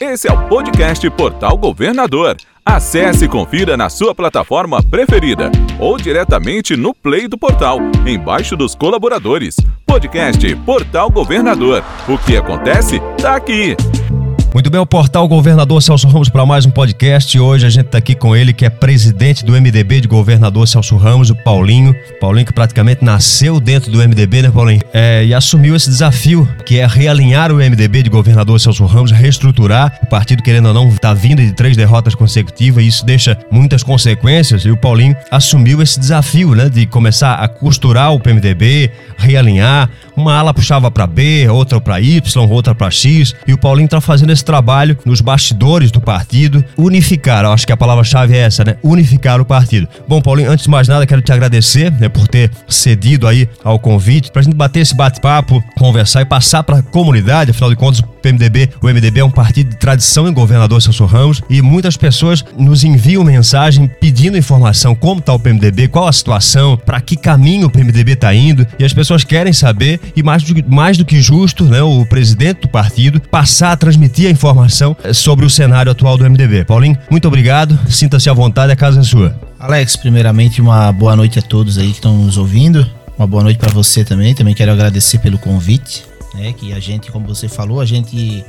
Esse é o podcast Portal Governador. Acesse e confira na sua plataforma preferida ou diretamente no Play do portal, embaixo dos colaboradores. Podcast Portal Governador. O que acontece tá aqui. Muito bem, o portal Governador Celso Ramos para mais um podcast. Hoje a gente está aqui com ele, que é presidente do MDB de Governador Celso Ramos, o Paulinho. Paulinho que praticamente nasceu dentro do MDB, né, Paulinho? É, e assumiu esse desafio, que é realinhar o MDB de Governador Celso Ramos, reestruturar. O partido, querendo ou não, está vindo de três derrotas consecutivas e isso deixa muitas consequências. E o Paulinho assumiu esse desafio, né, de começar a costurar o PMDB, realinhar. Uma ala puxava para B, outra para Y, outra para X. E o Paulinho está fazendo esse esse trabalho nos bastidores do partido, unificar, acho que a palavra-chave é essa, né? Unificar o partido. Bom, Paulinho, antes de mais nada, quero te agradecer né, por ter cedido aí ao convite, pra gente bater esse bate-papo, conversar e passar pra comunidade, afinal de contas, o PMDB, o MDB é um partido de tradição em governador Celso Ramos e muitas pessoas nos enviam mensagem pedindo informação como está o PMDB, qual a situação, para que caminho o PMDB está indo e as pessoas querem saber e mais do, mais do que justo, né, o presidente do partido passar a transmitir a informação eh, sobre o cenário atual do MDB. Paulinho, muito obrigado. Sinta-se à vontade, a casa é sua. Alex, primeiramente uma boa noite a todos aí que estão nos ouvindo. Uma boa noite para você também. Também quero agradecer pelo convite, né? Que a gente, como você falou, a gente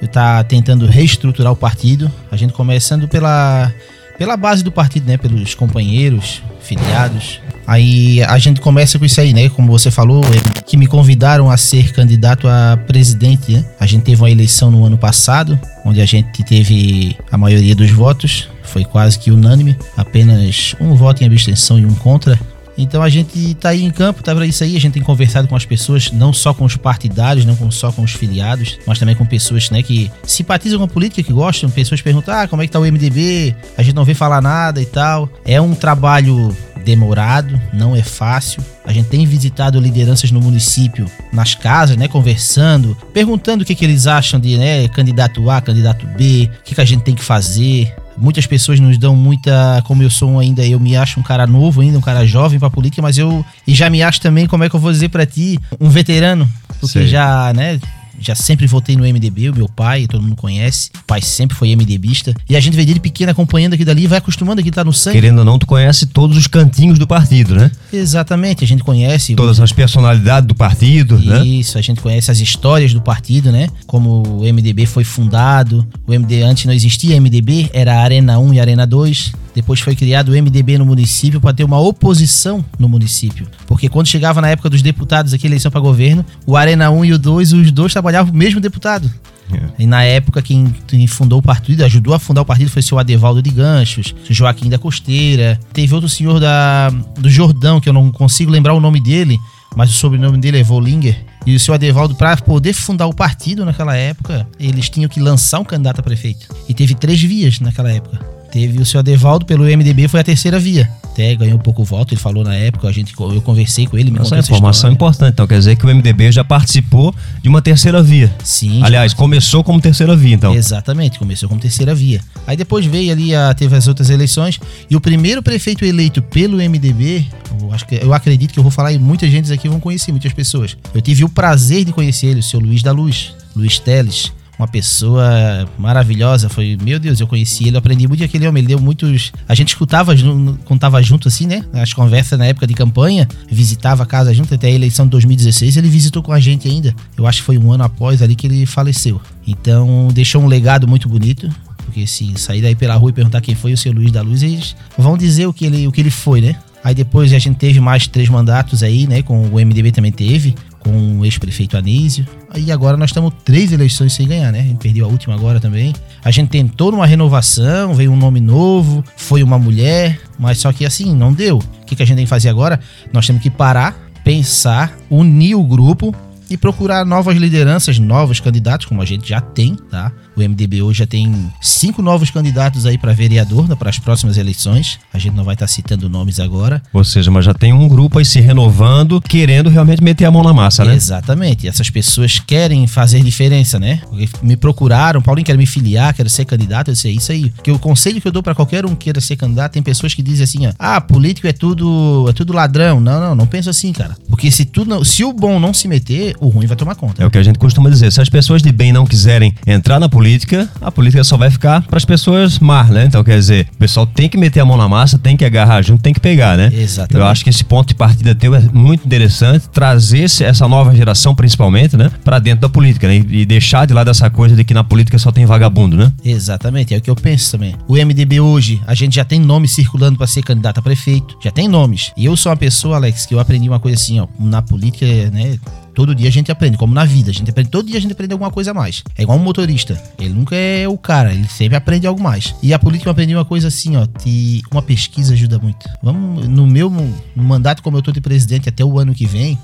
está tentando reestruturar o partido. A gente começando pela pela base do partido, né? Pelos companheiros, filiados. Aí a gente começa com isso aí, né? Como você falou, é, que me convidaram a ser candidato a presidente, né? A gente teve uma eleição no ano passado, onde a gente teve a maioria dos votos, foi quase que unânime, apenas um voto em abstenção e um contra. Então a gente tá aí em campo, tá para isso aí, a gente tem conversado com as pessoas, não só com os partidários, não só com os filiados, mas também com pessoas, né, que simpatizam com a política, que gostam, pessoas perguntam: "Ah, como é que tá o MDB?". A gente não vê falar nada e tal. É um trabalho demorado, não é fácil. A gente tem visitado lideranças no município, nas casas, né, conversando, perguntando o que, que eles acham de, né, candidato A, candidato B, o que, que a gente tem que fazer. Muitas pessoas nos dão muita, como eu sou ainda, eu me acho um cara novo ainda, um cara jovem pra política, mas eu e já me acho também, como é que eu vou dizer para ti, um veterano, porque Sei. já, né, já sempre votei no MDB, o meu pai, todo mundo conhece. O pai sempre foi MDBista. E a gente vê dele pequeno acompanhando aqui dali, vai acostumando aqui, tá no sangue. Querendo ou não, tu conhece todos os cantinhos do partido, né? Exatamente, a gente conhece. Todas as personalidades do partido, Isso, né? Isso, a gente conhece as histórias do partido, né? Como o MDB foi fundado. O MD antes não existia MDB, era Arena 1 e Arena 2. Depois foi criado o MDB no município para ter uma oposição no município. Porque quando chegava na época dos deputados aqui, eleição para governo, o Arena 1 e o 2, os dois trabalhavam o mesmo deputado. Yeah. É. E na época, quem, quem, fundou o partido, ajudou a fundar o partido, foi o senhor Adevaldo de Ganchos, o Joaquim da Costeira. Teve outro senhor da, do Jordão, que eu não consigo lembrar o nome dele, mas o sobrenome dele é Volinger. E o senhor Adevaldo, para poder fundar o partido naquela época, eles tinham que lançar um candidato a prefeito. E teve três vias naquela época. Teve o seu Adevaldo pelo MDB, foi a terceira via. Até ganhou um pouco voto, ele falou na época, a gente, eu conversei com ele, me Essa é informação importante, então quer dizer que o MDB já participou de uma terceira via. Sim. Aliás, começou como terceira via, então. Exatamente, começou como terceira via. Aí depois veio ali, a, teve as outras eleições, e o primeiro prefeito eleito pelo MDB, eu, acho que, eu acredito que eu vou falar e muita gente aqui vão conhecer, muitas pessoas. Eu tive o prazer de conhecer ele, o seu Luiz da Luz, Luiz Teles uma pessoa maravilhosa. Foi, meu Deus, eu conheci ele, eu aprendi muito aquele homem. Ele deu muitos. A gente escutava quando tava junto, assim, né? As conversas na época de campanha, visitava a casa junto, até a eleição de 2016. Ele visitou com a gente ainda. Eu acho que foi um ano após ali que ele faleceu. Então, deixou um legado muito bonito. Porque se sair daí pela rua e perguntar quem foi o seu Luiz da Luz, eles vão dizer o que ele, o que ele foi, né? Aí depois a gente teve mais três mandatos aí, né? Com o MDB também teve com o ex-prefeito Anísio. Aí agora nós estamos três eleições sem ganhar, né? A gente perdeu a última agora também. A gente tentou numa renovação, veio um nome novo, foi uma mulher, mas só que assim, não deu. O que, que a gente tem que fazer agora? Nós temos que parar, pensar, unir o grupo e procurar novas lideranças, novos candidatos, como a gente já tem, tá? O MDB hoje já tem cinco novos candidatos aí para vereador para as próximas eleições. A gente não vai estar tá citando nomes agora. Ou seja, mas já tem um grupo aí se renovando, querendo realmente meter a mão na massa, né? Exatamente. Essas pessoas querem fazer diferença, né? Me procuraram, Paulinho quer me filiar, quero ser candidato, eu disse, é isso aí. Porque o conselho que eu dou para qualquer um que queira ser candidato, tem pessoas que dizem assim, ó, ah, político é tudo, é tudo ladrão. Não, não, não penso assim, cara. Porque se tu não, se o bom não se meter, o ruim vai tomar conta. É o que a gente costuma dizer. Se as pessoas de bem não quiserem entrar na política, a política só vai ficar para as pessoas más, né? Então, quer dizer, o pessoal tem que meter a mão na massa, tem que agarrar junto, tem que pegar, né? Exatamente. Eu acho que esse ponto de partida teu é muito interessante, trazer essa nova geração, principalmente, né, para dentro da política, né? E deixar de lado essa coisa de que na política só tem vagabundo, né? Exatamente, é o que eu penso também. O MDB hoje, a gente já tem nomes circulando para ser candidato a prefeito, já tem nomes. E eu sou uma pessoa, Alex, que eu aprendi uma coisa assim, ó, na política, né, Todo dia a gente aprende, como na vida. A gente aprende, todo dia a gente aprende alguma coisa a mais. É igual um motorista. Ele nunca é o cara, ele sempre aprende algo mais. E a política eu aprendi uma coisa assim, ó. Que uma pesquisa ajuda muito. Vamos, no meu no mandato, como eu tô de presidente até o ano que vem,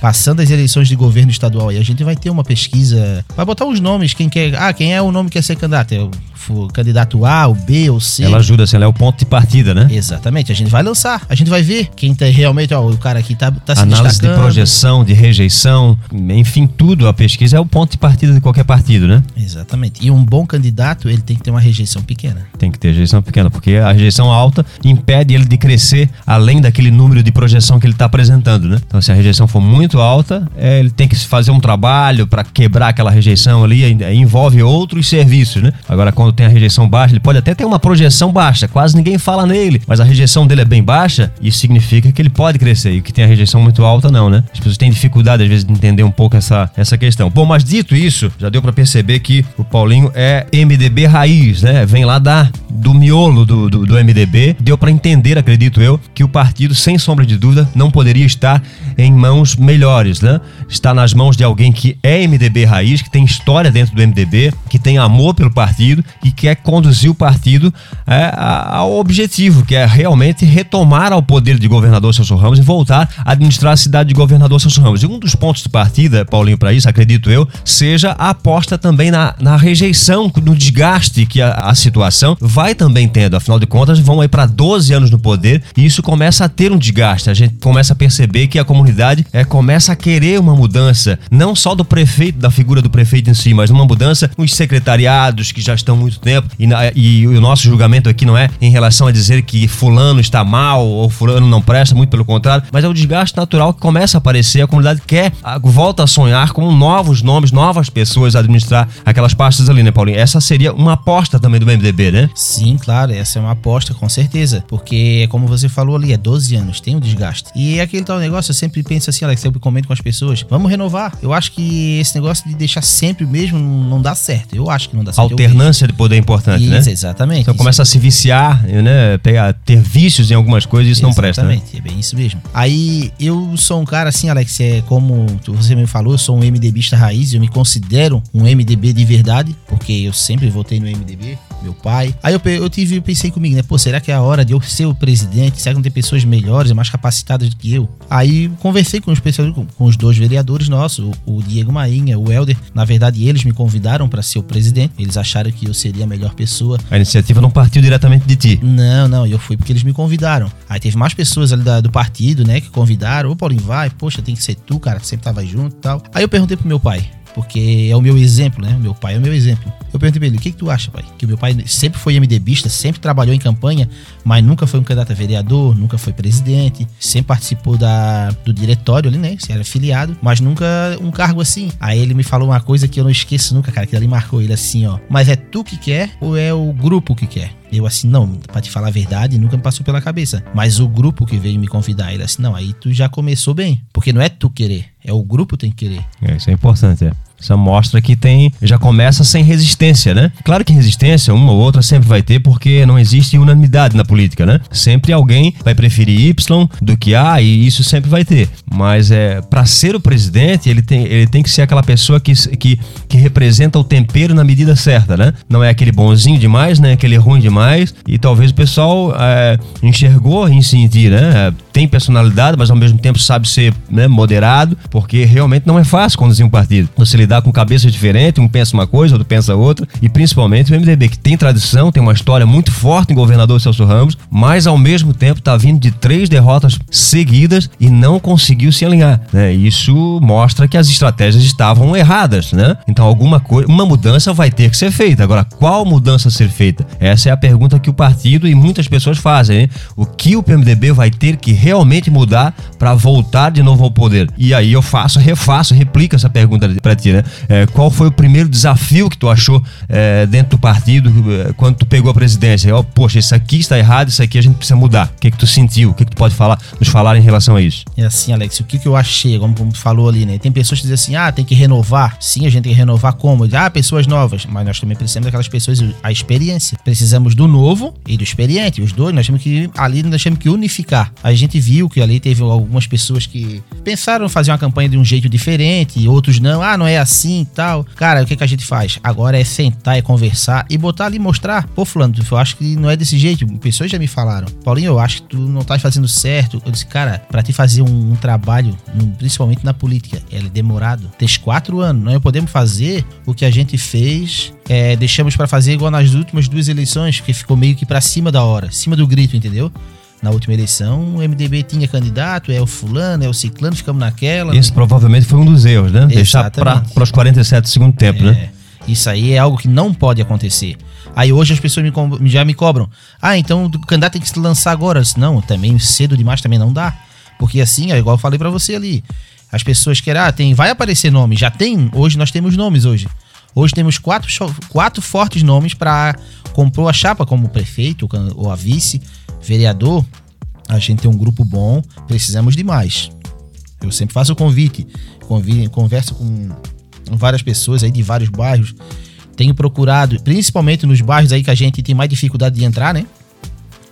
passando as eleições de governo estadual aí, a gente vai ter uma pesquisa. Vai botar os nomes, quem quer. Ah, quem é o nome que quer ser candidato? É o o candidato A, o B ou C. Ela ajuda, assim, ela é o ponto de partida, né? Exatamente. A gente vai lançar. A gente vai ver quem tá realmente, ó, o cara aqui tá, tá se Análise destacando. de projeção, de rejeição, enfim, tudo. A pesquisa é o ponto de partida de qualquer partido, né? Exatamente. E um bom candidato, ele tem que ter uma rejeição pequena. Tem que ter rejeição pequena, porque a rejeição alta impede ele de crescer além daquele número de projeção que ele está apresentando, né? Então, se a rejeição for muito alta, é, ele tem que fazer um trabalho para quebrar aquela rejeição ali, envolve outros serviços, né? Agora, quando tem a rejeição baixa, ele pode até ter uma projeção baixa, quase ninguém fala nele, mas a rejeição dele é bem baixa, isso significa que ele pode crescer. E que tem a rejeição muito alta, não, né? As pessoas têm dificuldade, às vezes, de entender um pouco essa, essa questão. Bom, mas dito isso, já deu para perceber que o Paulinho é MDB raiz, né? Vem lá da, do miolo do, do, do MDB. Deu para entender, acredito eu, que o partido, sem sombra de dúvida, não poderia estar em mãos melhores, né? Está nas mãos de alguém que é MDB raiz, que tem história dentro do MDB, que tem amor pelo partido e quer conduzir o partido é, ao objetivo, que é realmente retomar ao poder de governador Celso Ramos e voltar a administrar a cidade de governador Celso Ramos. E um dos pontos de partida, Paulinho, para isso, acredito eu, seja a aposta também na, na rejeição, no desgaste que a, a situação vai também tendo. Afinal de contas, vão aí para 12 anos no poder e isso começa a ter um desgaste. A gente começa a perceber que a comunidade é, começa a querer uma mudança, não só do prefeito, da figura do prefeito em si, mas uma mudança nos secretariados que já estão há muito tempo. E, na, e o nosso julgamento aqui não é em relação a dizer que fulano está mal ou fulano não presta, muito pelo contrário, mas é o desgaste natural que começa a aparecer. A comunidade quer, volta a sonhar com novos nomes, novas pessoas a administrar aquelas pastas ali, né, Paulinho? Essa seria uma aposta também do MDB, né? Sim, claro, essa é uma aposta, com certeza. Porque, como você falou ali, é 12 anos, tem um desgaste. E aquele tal negócio, eu sempre penso assim, Alex, eu sempre comento com as pessoas, vamos renovar. Eu acho que esse negócio de deixar sempre o mesmo não dá certo. Eu acho que não dá certo. Alternância de poder é importante, isso, né? Exatamente. Então começa a se viciar, né? Pegar, ter vícios em algumas coisas, isso exatamente, não presta, né? Exatamente, é bem isso mesmo. Aí eu sou um cara assim, Alex, é como você me falou, eu sou um MDBista raiz, eu me considero um MDB de verdade, porque eu sempre votei no MDB meu pai. Aí eu, eu tive, eu pensei comigo, né? Pô, será que é a hora de eu ser o presidente? Será que não tem pessoas melhores e mais capacitadas do que eu? Aí conversei com os, com, com os dois vereadores nossos, o, o, Diego Mainha, o Helder. Na verdade, eles me convidaram para ser o presidente. Eles acharam que eu seria a melhor pessoa. A iniciativa não partiu diretamente de ti? Não, não. Eu fui porque eles me convidaram. Aí teve mais pessoas ali da, do partido, né, que convidaram. Ô, Paulinho, vai. Poxa, tem que ser tu, cara, que sempre tava junto e tal. Aí eu perguntei pro meu pai porque é o meu exemplo, né? Meu pai é o meu exemplo. Eu perguntei pra ele, o que, que tu acha, pai? Que o meu pai sempre foi MDBista, sempre trabalhou em campanha, mas nunca foi um candidato a vereador, nunca foi presidente, sempre participou da, do diretório ali, né? Se era filiado, mas nunca um cargo assim. Aí ele me falou uma coisa que eu não esqueço nunca, cara, que ali marcou ele assim, ó. Mas é tu que quer ou é o grupo que quer? Eu assim, não, pra te falar a verdade, nunca me passou pela cabeça. Mas o grupo que veio me convidar, ele assim, não, aí tu já começou bem. Porque não é tu querer, é o grupo tem que querer. É, isso é importante, é. Isso mostra que tem, já começa sem resistência, né? Claro que resistência, uma ou outra sempre vai ter, porque não existe unanimidade na política, né? Sempre alguém vai preferir Y do que A e isso sempre vai ter. Mas é para ser o presidente, ele tem, ele tem que ser aquela pessoa que, que, que representa o tempero na medida certa, né? Não é aquele bonzinho demais, né? Aquele ruim demais. E talvez o pessoal é, enxergou em sentir, né? Tem personalidade, mas ao mesmo tempo sabe ser né, moderado, porque realmente não é fácil conduzir um partido. Você lidar com cabeças diferentes, um pensa uma coisa, outro pensa outra, e principalmente o MDB, que tem tradição, tem uma história muito forte em governador Celso Ramos, mas ao mesmo tempo está vindo de três derrotas seguidas e não conseguiu se alinhar. Né? Isso mostra que as estratégias estavam erradas, né? Então alguma coisa, uma mudança vai ter que ser feita. Agora, qual mudança ser feita? Essa é a pergunta que o partido e muitas pessoas fazem. Hein? O que o PMDB vai ter que realmente mudar para voltar de novo ao poder? E aí eu faço, refaço, replico essa pergunta para ti, né? É, qual foi o primeiro desafio que tu achou é, dentro do partido é, quando tu pegou a presidência? Oh, poxa, isso aqui está errado, isso aqui a gente precisa mudar. O que que tu sentiu? O que que tu pode falar, nos falar em relação a isso? É assim, Alex, o que que eu achei, como, tu falou ali, né? Tem pessoas que dizem assim, ah, tem que renovar. Sim, a gente tem que renovar como? Ah, pessoas novas. Mas nós também precisamos daquelas pessoas, a experiência. Precisamos do novo e do experiente. Os dois, nós temos que, ali, nós temos que unificar. A gente viu que ali teve algumas pessoas que pensaram fazer uma campanha de um jeito diferente, outros não. Ah, não é assim e tal. Cara, o que, que a gente faz? Agora é sentar e conversar e botar ali mostrar. Pô, Fulano, eu acho que não é desse jeito. Pessoas já me falaram. Paulinho, eu acho que tu não tá fazendo certo. Eu disse, cara, pra te fazer um, um trabalho, principalmente na política, é demorado. Tem quatro anos. Nós podemos fazer o que a gente fez é, deixamos para fazer igual nas últimas duas eleições, que ficou meio que para cima da hora, cima do grito, entendeu? Na última eleição, o MDB tinha candidato, é o fulano, é o ciclano, ficamos naquela. Esse né? provavelmente foi um dos erros, né? Deixar para os 47 do segundo tempo, é, né? Isso aí é algo que não pode acontecer. Aí hoje as pessoas me, já me cobram. Ah, então o candidato tem que se lançar agora. Não, também cedo demais também não dá. Porque assim, é igual eu falei para você ali. As pessoas querem, ah, tem, vai aparecer nome. Já tem, hoje nós temos nomes hoje. Hoje temos quatro, quatro fortes nomes para compor a chapa como prefeito ou a vice, vereador. A gente tem um grupo bom, precisamos de mais. Eu sempre faço o convite, converso com várias pessoas aí de vários bairros. Tenho procurado, principalmente nos bairros aí que a gente tem mais dificuldade de entrar, né?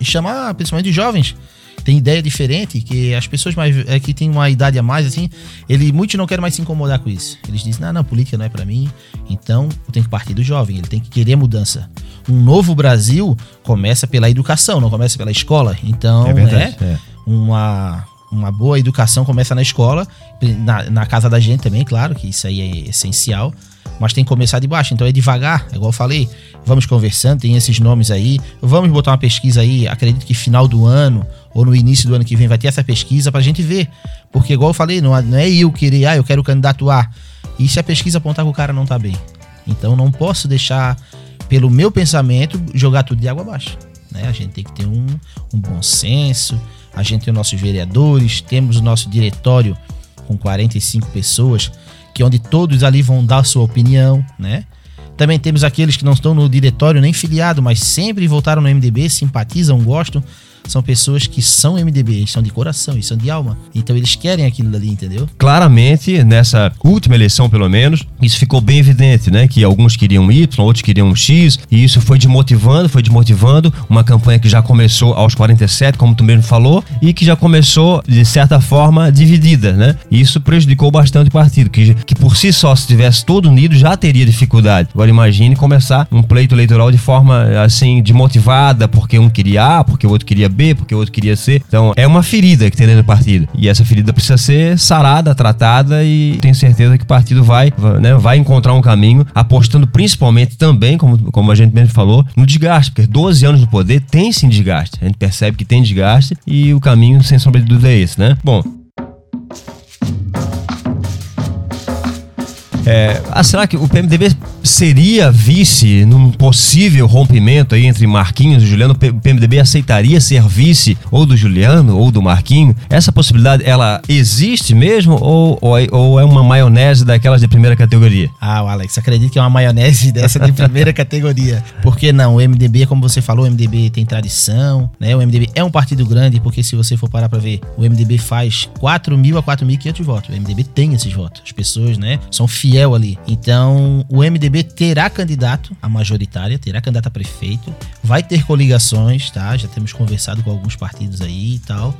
E chamar principalmente jovens tem ideia diferente, que as pessoas mais é, que têm uma idade a mais, assim, ele, muitos não querem mais se incomodar com isso. Eles dizem, não, não, política não é para mim, então eu tenho que partir do jovem, ele tem que querer mudança. Um novo Brasil começa pela educação, não começa pela escola. Então, é verdade, né, é. uma, uma boa educação começa na escola, na, na casa da gente também, claro, que isso aí é essencial mas tem que começar de baixo. Então é devagar, igual eu falei. Vamos conversando, tem esses nomes aí. Vamos botar uma pesquisa aí. Acredito que final do ano ou no início do ano que vem vai ter essa pesquisa pra gente ver. Porque, igual eu falei, não, não é eu querer, ah, eu quero candidato A. E se a pesquisa apontar que o cara não tá bem? Então não posso deixar, pelo meu pensamento, jogar tudo de água abaixo. Né? A gente tem que ter um, um bom senso. A gente tem os nossos vereadores, temos o nosso diretório com 45 pessoas que onde todos ali vão dar sua opinião, né? Também temos aqueles que não estão no diretório nem filiado, mas sempre voltaram no MDB, simpatizam, gostam são pessoas que são MDB, eles são de coração, eles são de alma. Então eles querem aquilo ali, entendeu? Claramente, nessa última eleição, pelo menos, isso ficou bem evidente, né? Que alguns queriam Y, outros queriam X, e isso foi desmotivando, foi desmotivando. Uma campanha que já começou aos 47, como tu mesmo falou, e que já começou, de certa forma, dividida, né? Isso prejudicou bastante o partido, que, que por si só, se tivesse todo unido, já teria dificuldade. Agora imagine começar um pleito eleitoral de forma, assim, desmotivada, porque um queria A, porque o outro queria B, porque o outro queria C. Então é uma ferida que tem dentro do partido. E essa ferida precisa ser sarada, tratada e tenho certeza que o partido vai, né, vai encontrar um caminho, apostando principalmente também, como, como a gente mesmo falou, no desgaste, porque 12 anos no poder tem sim desgaste. A gente percebe que tem desgaste e o caminho, sem sombra de dúvida, é esse, né? Bom, É, ah, será que o PMDB seria vice num possível rompimento aí entre Marquinhos e Juliano? O PMDB aceitaria ser vice ou do Juliano ou do Marquinho? Essa possibilidade, ela existe mesmo ou, ou, é, é uma maionese daquelas de primeira categoria? Ah, o Alex, acredito que é uma maionese dessa de primeira categoria. Por que não? O MDB, como você falou, o MDB tem tradição, né? O MDB é um partido grande, porque se você for parar pra ver, o MDB faz 4 mil a 4.500 votos. O MDB tem esses votos. As pessoas, né, são fiéis ali. Então, o MDB terá candidato a majoritária, terá candidato a prefeito, vai ter coligações, tá? Já temos conversado com alguns partidos aí e tal.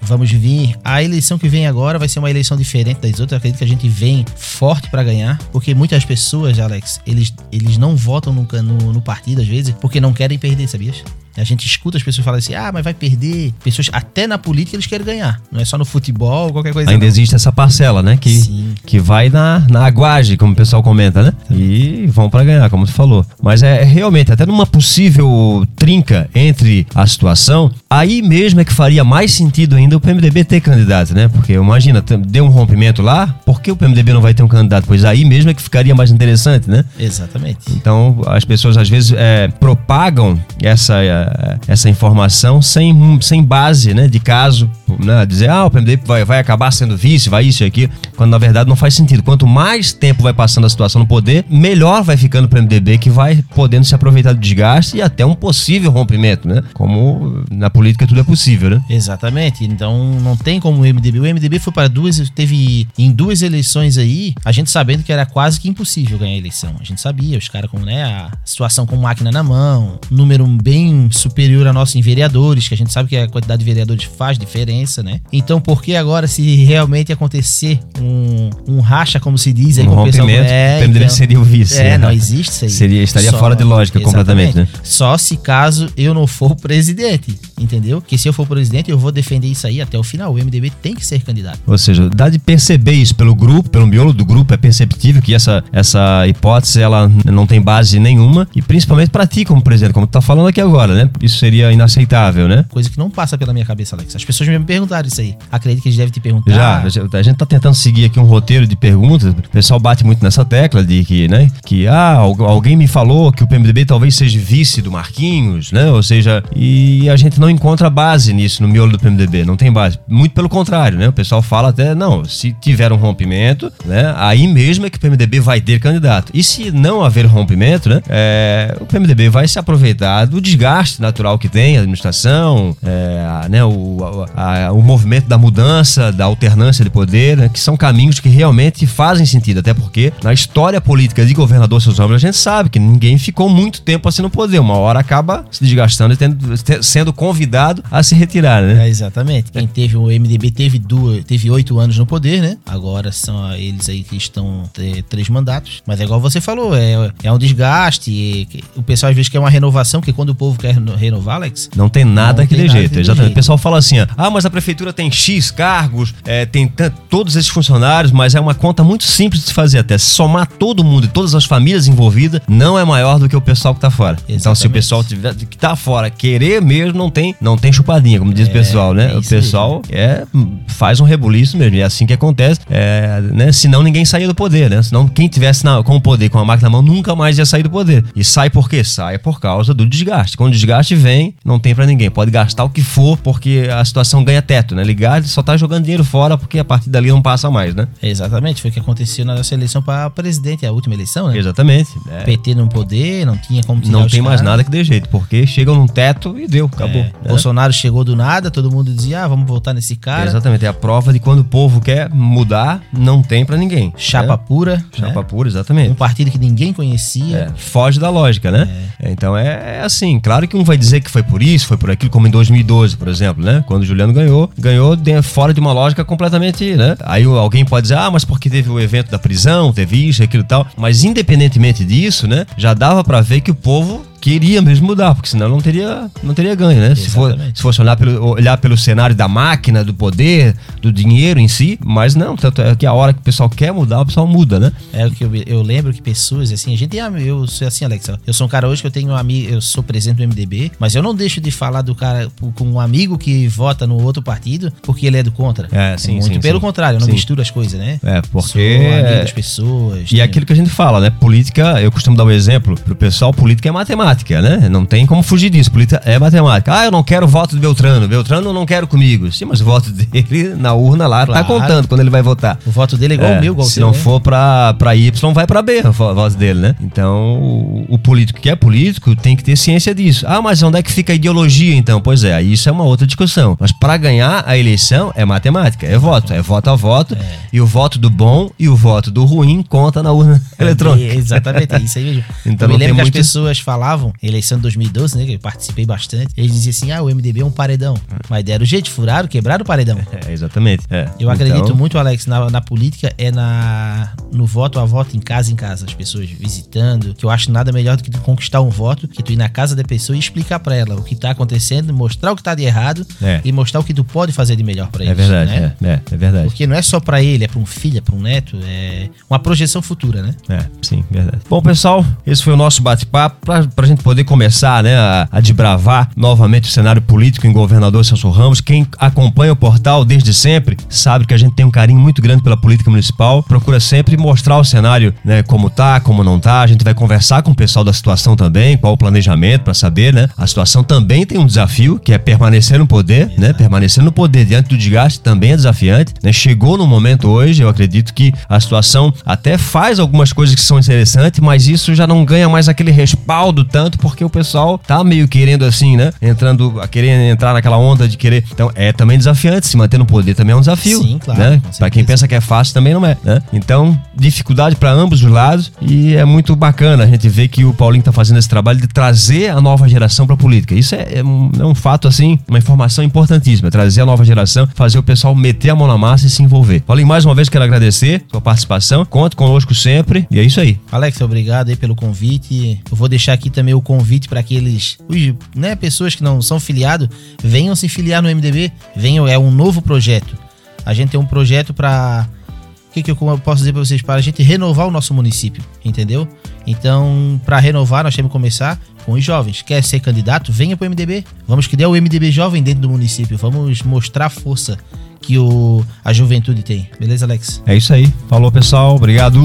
Vamos vir. A eleição que vem agora vai ser uma eleição diferente das outras. Eu acredito que a gente vem forte para ganhar, porque muitas pessoas, Alex, eles, eles não votam no, no, no partido às vezes porque não querem perder, sabias? A gente escuta as pessoas falarem assim, ah, mas vai perder. Pessoas, até na política, eles querem ganhar. Não é só no futebol, qualquer coisa. Ainda não. existe essa parcela, né? Que, Sim. que vai na, na aguagem, como o pessoal comenta, né? E vão pra ganhar, como tu falou. Mas é, é realmente, até numa possível trinca entre a situação, aí mesmo é que faria mais sentido ainda o PMDB ter candidato, né? Porque imagina, deu um rompimento lá, por que o PMDB não vai ter um candidato? Pois aí mesmo é que ficaria mais interessante, né? Exatamente. Então, as pessoas às vezes é, propagam essa, é, essa informação sem, sem base né, de caso, né? Dizer, ah, o PMDB vai, vai acabar sendo vice, vai isso e aquilo, quando na verdade não faz sentido. Quanto mais tempo vai passando a situação no poder, melhor vai ficando o PMDB, que vai podendo se aproveitar do desgaste e até um possível rompimento, né? Como na política tudo é possível, né? Exatamente. Então não tem como o MDB. O MDB foi para duas, teve em duas eleições aí, a gente sabendo que era quase que impossível ganhar a eleição. A gente sabia, os caras com né, a situação com máquina na mão, número bem superior a nosso em vereadores, que a gente sabe que a quantidade de vereadores faz diferença, né? Então por que agora se realmente acontecer um, um racha, como se diz aí Um com o pessoal é, o então- seria o vice. É, né? não existe isso aí. Seria, estaria fora de lógica completamente, né? Só se caso eu não for presidente, entendeu? Que se eu for presidente, eu vou defender isso aí até o final. O MDB tem que ser candidato. Ou seja, dá de perceber isso pelo grupo, pelo miolo do grupo, é perceptível que essa, essa hipótese ela não tem base nenhuma, e principalmente pra ti como presidente, como tu tá falando aqui agora, né? Isso seria inaceitável, né? Coisa que não passa pela minha cabeça, Alex. As pessoas me perguntaram isso aí. Acredito que eles devem te perguntar. Já, a gente tá tentando seguir aqui um roteiro de perguntas. O pessoal bate muito nessa tecla de que, né, que ah, al- alguém me falou que o PMDB talvez seja vice do Marquinhos, né? Ou seja, e a gente não encontra base nisso no miolo do PMDB, não tem base. Muito pelo contrário, né? O pessoal fala até, não, se tiver um rompimento, né, aí mesmo é que o PMDB vai ter candidato. E se não haver rompimento, né, é, o PMDB vai se aproveitar do desgaste natural que tem a administração, é, né, o, a- a- o movimento da mudança, da alternância de poder, né, que são caminhos que realmente fazem sentido, até porque na história política de governador seus Ramos, a gente sabe que ninguém ficou muito tempo assim no poder, uma hora acaba se desgastando e tendo- te- sendo convidado a se retirar, né? É, exatamente. Quem teve o MDB teve duas, teve oito anos no poder, né? Agora são eles aí que estão é, três mandatos. Mas é igual você falou, é, é um desgaste. que- o pessoal às vezes quer uma renovação, porque quando o povo quer reno- renovar, Alex, Não tem nada Não dê jeito, exatamente. jeito. O pessoal fala assim, ah, mas a prefeitura tem X cargos, é, tem todos esses funcionários, mas é uma conta muito simples de fazer até. Se somar todo mundo e todas as famílias envolvidas, não é maior do que o pessoal que tá fora. Então, se o Exatamente. pessoal tiver, que tá fora querer mesmo, não tem, não tem chupadinha, como diz o pessoal, né? é o pessoal é, faz um rebuliço mesmo, e é assim que acontece, é, né? Senão ninguém saía do poder, né? Senão quem tivesse na- com o poder, com a máquina na mão, nunca mais ia sair do poder. E sai por quê? Sai por causa do desgaste. Quando desgaste vem, não tem pra ninguém. Pode gastar o que for, porque a situação ganha teto, né? Ligar, só tá jogando dinheiro fora, porque a partir dali não passa mais, né? é exatamente, foi o que aconteceu na nossa eleição para presidente, a última eleição, né? Exatamente. É. PT no poder, não tinha como Não tem mais nada que dê jeito, porque chegam num teto e deu, acabou. É? Bolsonaro chegou do nada, todo mundo dizia, ah, vamos votar nesse cara. Exatamente, é a prova de quando o povo quer mudar, não tem pra ninguém. Chapa né? pura. Chapa né? pura, exatamente. Um partido que ninguém conhecia. É, foge da lógica, né? Então é, é assim, claro que um vai dizer que foi por isso, foi por aquilo, como em 2012, por exemplo, né? Quando o Juliano ganhou, ganhou fora de uma lógica completamente, né? Aí alguém pode dizer, ah, mas porque teve o evento da prisão, teve isso, aquilo e tal. Mas independentemente disso, né? Já dava pra ver que o povo queria mesmo mudar, porque senão não teria, não teria ganho, né? Se, for, se fosse olhar pelo, olhar pelo cenário da máquina, do poder, do dinheiro em si, mas não, tanto é que a hora que o pessoal quer mudar, o pessoal muda, né? É o que eu, eu lembro que pessoas, assim, a gente é ami- eu sou assim, Alex, eu sou um cara hoje que eu tenho um amigo, eu sou presidente do MDB, mas eu não deixo de falar do cara com um amigo que vota no outro partido porque ele é do contra. É, sim, Muito sim, pelo sim. contrário, eu não Sim. misturo as coisas, né? É, porque Sou amigo das pessoas. E é né? aquilo que a gente fala, né? Política, eu costumo dar um exemplo pro pessoal, política é matemática, né? Não tem como fugir disso. Política é matemática. Ah, eu não quero o voto do Beltrano. Beltrano não quero comigo. Sim, mas o voto dele na urna lá tá Claro. contando quando ele vai votar. O voto dele é igual É, o meu, igual o se teu, não né? for pra, pra Y, vai pra B a vo- voz dele, né? Então, o, o político que é político tem que ter ciência disso. Ah, mas onde é que fica a ideologia, então? Pois é, isso é uma outra discussão. Mas pra ganhar a eleição é matemática, é voto, é voto a voto. E o voto do bom e o voto do ruim conta na urna eletrônica. É, exatamente, é isso aí mesmo. Então eu me lembro que muito- as pessoas falavam eleição de 2012, né, que eu participei bastante, eles diziam assim, ah, o MDB é um paredão. Mas deram jeito, furaram, quebraram o paredão. É, exatamente. É. Eu acredito Então, muito, Alex, na, na política é na no voto a voto em casa em casa, as pessoas visitando, que eu acho nada melhor do que tu conquistar um voto, que tu ir na casa da pessoa e explicar pra ela o que tá acontecendo, mostrar o que tá de errado É. e mostrar o que tu pode fazer de melhor pra É eles. verdade, né? é, é, é verdade. Porque não é só pra ele, é pra um filho, é pra um neto, é uma projeção futura, né? É, sim, verdade. Bom, pessoal, esse foi o nosso bate-papo pra, pra gente poder começar, né, a, a desbravar novamente o cenário político em Governador Celso Ramos. Quem acompanha o portal desde sempre sabe que a gente tem um carinho muito grande pela política municipal, procura sempre mostrar o cenário, né, como tá, como não tá. A gente vai conversar com o pessoal da situação também, qual o planejamento pra saber, né? A situação também tem um desafio, que é permanecer no poder, né? Permanecer no poder diante do desgaste também é desafiante, né? Chegou no momento hoje, eu acredito que a situação até faz algumas coisas que são interessantes, mas isso já não ganha mais aquele respaldo tanto porque o pessoal tá meio querendo assim, né? Entrando, querendo entrar naquela onda de querer. Então é também desafiante, se manter no poder também é um desafio. Sim, claro, Né? Pra quem pensa que é fácil também não é, né? Então, dificuldade pra ambos os lados e é muito bacana a gente ver que o Paulinho tá fazendo esse trabalho de trazer a nova geração pra política. Isso é, é um, é um fato assim, uma informação importantíssima, trazer a nova geração, fazer o pessoal meter a mão na massa e se envolver. Paulinho, mais uma vez quero agradecer sua participação. Conte conosco sempre e é isso aí. Alex, obrigado aí pelo convite. Eu vou deixar aqui também o convite para aqueles, né, pessoas que não são filiados, venham se filiar no MDB. Venham, é um novo projeto. A gente tem um projeto para o que, que eu posso dizer para vocês para a gente renovar o nosso município, entendeu? Então, para renovar, nós temos que começar com os jovens. Quer ser candidato? Venha para o MDB. Vamos criar o MDB jovem dentro do município. Vamos mostrar a força que o, a juventude tem. Beleza, Alex? É isso aí. Falou, pessoal. Obrigado.